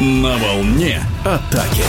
На волне атаки.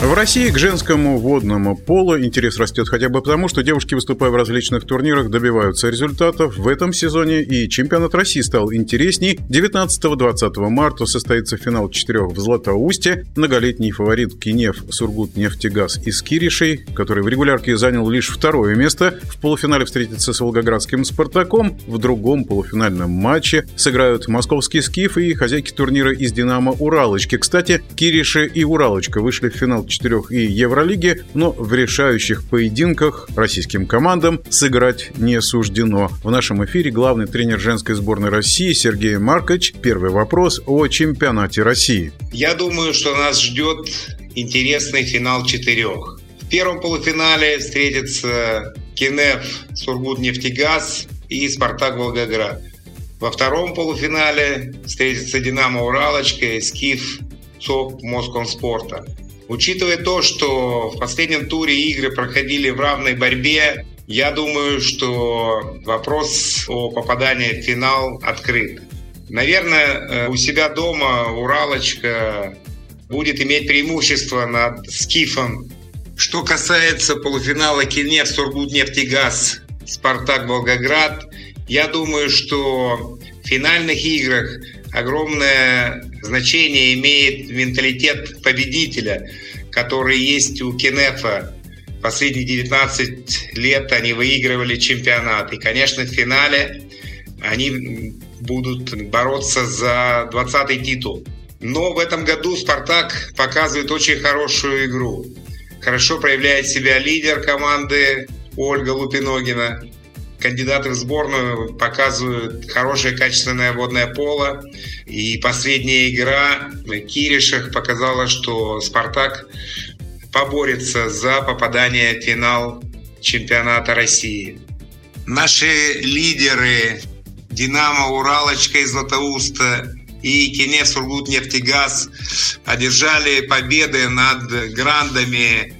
В России к женскому водному полу интерес растет хотя бы потому, что девушки, выступая в различных турнирах, добиваются результатов. В этом сезоне и чемпионат России стал интересней. 19-20 марта состоится финал четырех в Златоусте. Многолетний фаворит Кинев Сургут Нефтегаз из Киришей, который в регулярке занял лишь второе место, в полуфинале встретится с Волгоградским Спартаком. В другом полуфинальном матче сыграют московский Скиф и хозяйки турнира из Динамо Уралочки. Кстати, Кириши и Уралочка вышли в финал четырех и Евролиги, но в решающих поединках российским командам сыграть не суждено. В нашем эфире главный тренер женской сборной России Сергей Маркович. Первый вопрос о чемпионате России. Я думаю, что нас ждет интересный финал четырех. В первом полуфинале встретятся Кенеф, Сургут-Нефтегаз и Спартак Волгоград. Во втором полуфинале встретятся Динамо Уралочка и Скиф СОП Москомспорта. Учитывая то, что в последнем туре игры проходили в равной борьбе, я думаю, что вопрос о попадании в финал открыт. Наверное, э, у себя дома Уралочка будет иметь преимущество над Скифом. Что касается полуфинала Кинев, Сургут, Нефтегаз, Спартак, Волгоград, я думаю, что в финальных играх огромное значение имеет менталитет победителя, который есть у Кенефа. Последние 19 лет они выигрывали чемпионат. И, конечно, в финале они будут бороться за 20-й титул. Но в этом году «Спартак» показывает очень хорошую игру. Хорошо проявляет себя лидер команды Ольга Лупиногина кандидаты в сборную показывают хорошее качественное водное поло. И последняя игра Киришах показала, что «Спартак» поборется за попадание в финал чемпионата России. Наши лидеры «Динамо», «Уралочка» из Златоуста и Кенев Сургут нефтегаз одержали победы над грандами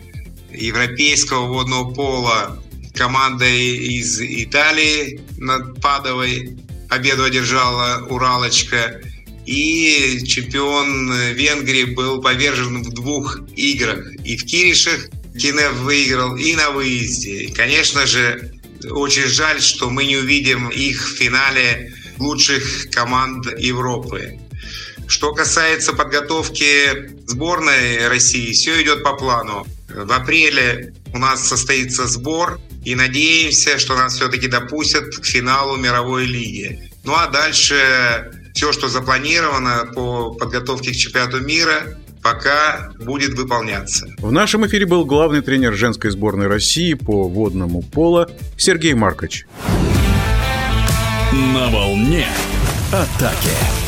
европейского водного пола команда из Италии над Падовой победу одержала Уралочка. И чемпион Венгрии был повержен в двух играх. И в Киришах Кинев выиграл, и на выезде. И, конечно же, очень жаль, что мы не увидим их в финале лучших команд Европы. Что касается подготовки сборной России, все идет по плану. В апреле у нас состоится сбор, и надеемся, что нас все-таки допустят к финалу мировой лиги. Ну а дальше все, что запланировано по подготовке к чемпионату мира, пока будет выполняться. В нашем эфире был главный тренер женской сборной России по водному поло Сергей Маркович. На волне атаки.